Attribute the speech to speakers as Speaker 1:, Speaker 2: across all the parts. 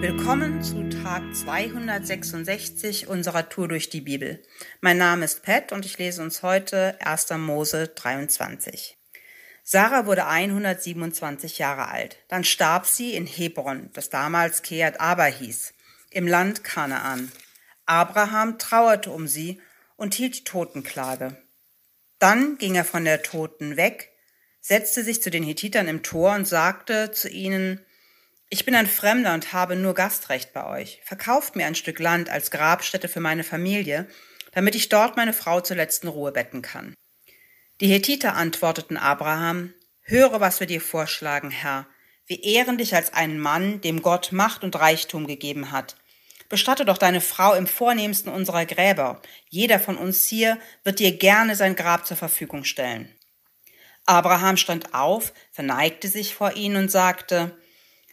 Speaker 1: Willkommen zu Tag 266 unserer Tour durch die Bibel. Mein Name ist Pat und ich lese uns heute 1. Mose 23. Sarah wurde 127 Jahre alt. Dann starb sie in Hebron, das damals Keat Aber hieß, im Land Kanaan. Abraham trauerte um sie und hielt die Totenklage. Dann ging er von der Toten weg, setzte sich zu den Hethitern im Tor und sagte zu ihnen, ich bin ein Fremder und habe nur Gastrecht bei euch. Verkauft mir ein Stück Land als Grabstätte für meine Familie, damit ich dort meine Frau zur letzten Ruhe betten kann. Die Hethiter antworteten Abraham, Höre, was wir dir vorschlagen, Herr. Wir ehren dich als einen Mann, dem Gott Macht und Reichtum gegeben hat. Bestatte doch deine Frau im vornehmsten unserer Gräber. Jeder von uns hier wird dir gerne sein Grab zur Verfügung stellen. Abraham stand auf, verneigte sich vor ihnen und sagte,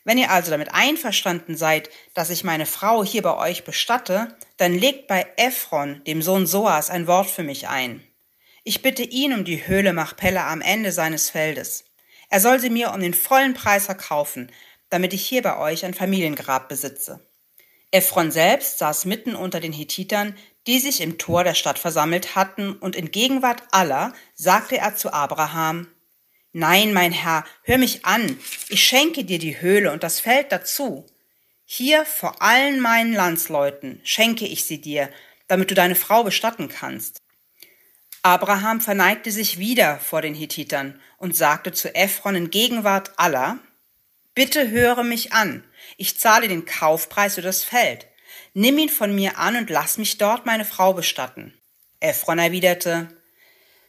Speaker 1: wenn ihr also damit einverstanden seid, dass ich meine Frau hier bei euch bestatte, dann legt bei Ephron, dem Sohn Soas, ein Wort für mich ein. Ich bitte ihn um die Höhle Machpella am Ende seines Feldes. Er soll sie mir um den vollen Preis verkaufen, damit ich hier bei euch ein Familiengrab besitze. Ephron selbst saß mitten unter den Hethitern, die sich im Tor der Stadt versammelt hatten, und in Gegenwart aller sagte er zu Abraham, Nein, mein Herr, hör mich an, ich schenke dir die Höhle und das Feld dazu. Hier vor allen meinen Landsleuten schenke ich sie dir, damit du deine Frau bestatten kannst. Abraham verneigte sich wieder vor den Hethitern und sagte zu Ephron in Gegenwart aller, Bitte höre mich an, ich zahle den Kaufpreis für das Feld. Nimm ihn von mir an und lass mich dort meine Frau bestatten. Ephron erwiderte,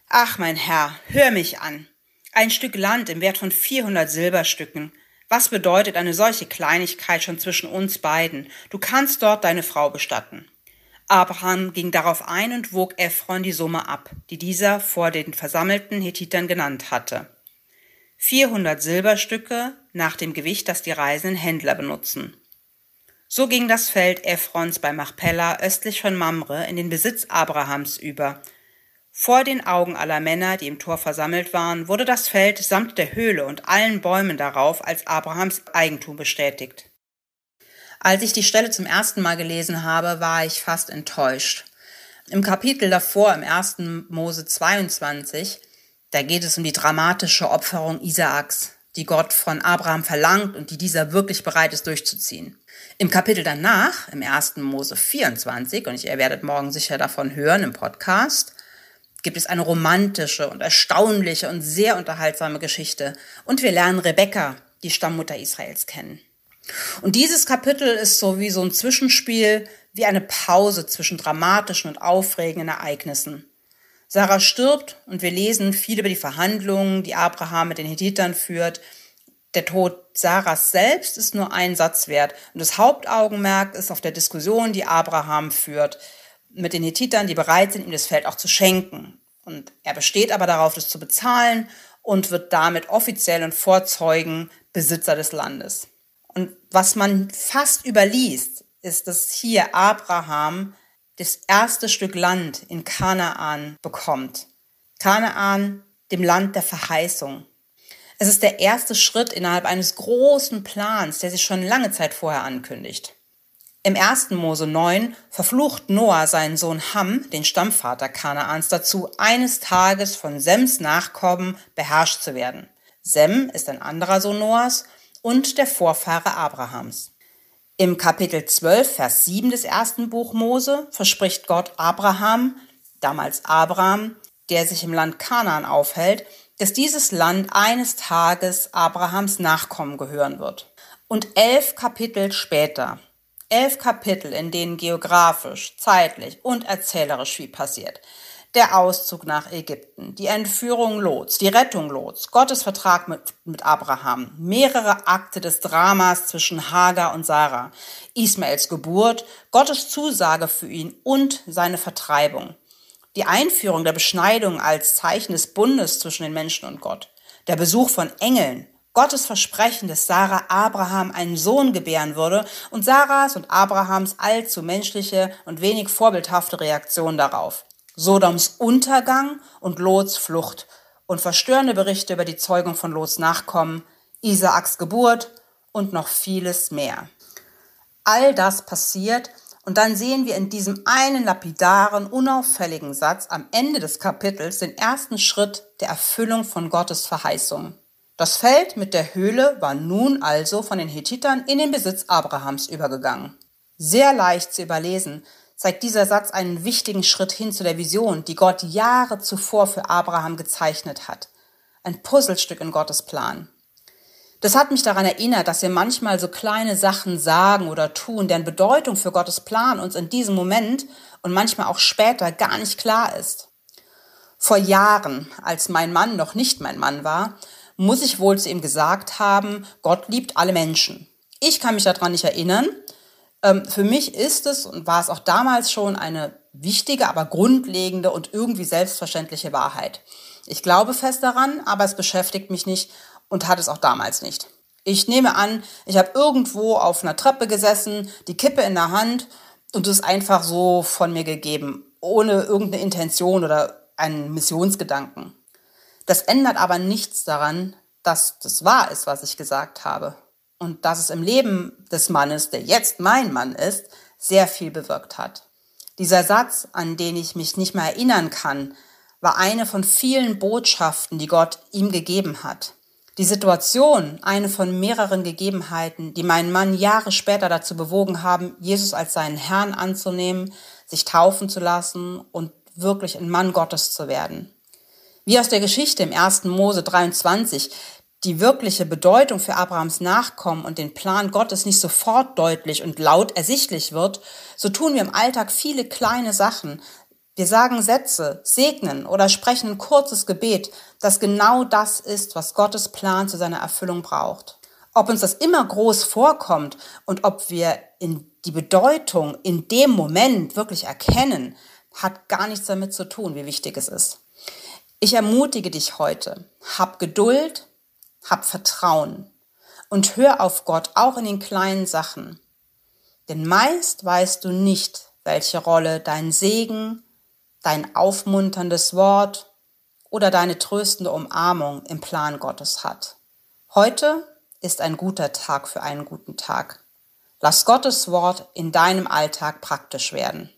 Speaker 1: Ach, mein Herr, hör mich an. Ein Stück Land im Wert von 400 Silberstücken. Was bedeutet eine solche Kleinigkeit schon zwischen uns beiden? Du kannst dort deine Frau bestatten. Abraham ging darauf ein und wog Ephron die Summe ab, die dieser vor den versammelten Hethitern genannt hatte. 400 Silberstücke nach dem Gewicht, das die reisenden Händler benutzen. So ging das Feld Ephrons bei Machpella östlich von Mamre in den Besitz Abrahams über. Vor den Augen aller Männer, die im Tor versammelt waren, wurde das Feld samt der Höhle und allen Bäumen darauf als Abrahams Eigentum bestätigt. Als ich die Stelle zum ersten Mal gelesen habe, war ich fast enttäuscht. Im Kapitel davor, im 1. Mose 22, da geht es um die dramatische Opferung Isaaks, die Gott von Abraham verlangt und die dieser wirklich bereit ist durchzuziehen. Im Kapitel danach, im 1. Mose 24, und ihr werdet morgen sicher davon hören im Podcast, gibt es eine romantische und erstaunliche und sehr unterhaltsame Geschichte. Und wir lernen Rebekka, die Stammmutter Israels, kennen. Und dieses Kapitel ist so wie so ein Zwischenspiel, wie eine Pause zwischen dramatischen und aufregenden Ereignissen. Sarah stirbt und wir lesen viel über die Verhandlungen, die Abraham mit den Hethitern führt. Der Tod Sarahs selbst ist nur ein Satz wert und das Hauptaugenmerk ist auf der Diskussion, die Abraham führt mit den Hethitern, die bereit sind, ihm das Feld auch zu schenken. Und er besteht aber darauf, das zu bezahlen und wird damit offiziell und vorzeugen Besitzer des Landes. Und was man fast überliest, ist, dass hier Abraham das erste Stück Land in Kanaan bekommt. Kanaan, dem Land der Verheißung. Es ist der erste Schritt innerhalb eines großen Plans, der sich schon lange Zeit vorher ankündigt. Im 1. Mose 9 verflucht Noah seinen Sohn Ham, den Stammvater Kanaans, dazu, eines Tages von Sems Nachkommen beherrscht zu werden. Sem ist ein anderer Sohn Noahs und der Vorfahre Abrahams. Im Kapitel 12, Vers 7 des ersten Buch Mose verspricht Gott Abraham, damals Abraham, der sich im Land Kanaan aufhält, dass dieses Land eines Tages Abrahams Nachkommen gehören wird. Und elf Kapitel später, elf Kapitel, in denen geografisch, zeitlich und erzählerisch viel passiert, der Auszug nach Ägypten, die Entführung Lots, die Rettung Lots, Gottes Vertrag mit, mit Abraham, mehrere Akte des Dramas zwischen Hagar und Sarah, Ismaels Geburt, Gottes Zusage für ihn und seine Vertreibung, die Einführung der Beschneidung als Zeichen des Bundes zwischen den Menschen und Gott, der Besuch von Engeln, Gottes Versprechen, dass Sarah Abraham einen Sohn gebären würde und Sarahs und Abrahams allzu menschliche und wenig vorbildhafte Reaktion darauf. Sodoms Untergang und Lots Flucht und verstörende Berichte über die Zeugung von Lots Nachkommen, Isaaks Geburt und noch vieles mehr. All das passiert und dann sehen wir in diesem einen lapidaren, unauffälligen Satz am Ende des Kapitels den ersten Schritt der Erfüllung von Gottes Verheißung. Das Feld mit der Höhle war nun also von den Hethitern in den Besitz Abrahams übergegangen. Sehr leicht zu überlesen zeigt dieser Satz einen wichtigen Schritt hin zu der Vision, die Gott Jahre zuvor für Abraham gezeichnet hat. Ein Puzzlestück in Gottes Plan. Das hat mich daran erinnert, dass wir manchmal so kleine Sachen sagen oder tun, deren Bedeutung für Gottes Plan uns in diesem Moment und manchmal auch später gar nicht klar ist. Vor Jahren, als mein Mann noch nicht mein Mann war, muss ich wohl zu ihm gesagt haben, Gott liebt alle Menschen. Ich kann mich daran nicht erinnern. Ähm, für mich ist es und war es auch damals schon eine wichtige, aber grundlegende und irgendwie selbstverständliche Wahrheit. Ich glaube fest daran, aber es beschäftigt mich nicht und hat es auch damals nicht. Ich nehme an, ich habe irgendwo auf einer Treppe gesessen, die Kippe in der Hand und es einfach so von mir gegeben, ohne irgendeine Intention oder einen Missionsgedanken. Das ändert aber nichts daran, dass das wahr ist, was ich gesagt habe. Und dass es im Leben des Mannes, der jetzt mein Mann ist, sehr viel bewirkt hat. Dieser Satz, an den ich mich nicht mehr erinnern kann, war eine von vielen Botschaften, die Gott ihm gegeben hat. Die Situation, eine von mehreren Gegebenheiten, die meinen Mann Jahre später dazu bewogen haben, Jesus als seinen Herrn anzunehmen, sich taufen zu lassen und wirklich ein Mann Gottes zu werden. Wie aus der Geschichte im 1. Mose 23 die wirkliche Bedeutung für Abrahams Nachkommen und den Plan Gottes nicht sofort deutlich und laut ersichtlich wird, so tun wir im Alltag viele kleine Sachen, wir sagen Sätze, segnen oder sprechen ein kurzes Gebet, das genau das ist, was Gottes Plan zu seiner Erfüllung braucht. Ob uns das immer groß vorkommt und ob wir in die Bedeutung in dem Moment wirklich erkennen, hat gar nichts damit zu tun, wie wichtig es ist. Ich ermutige dich heute, hab Geduld, hab Vertrauen und hör auf Gott auch in den kleinen Sachen. Denn meist weißt du nicht, welche Rolle dein Segen, dein aufmunterndes Wort oder deine tröstende Umarmung im Plan Gottes hat. Heute ist ein guter Tag für einen guten Tag. Lass Gottes Wort in deinem Alltag praktisch werden.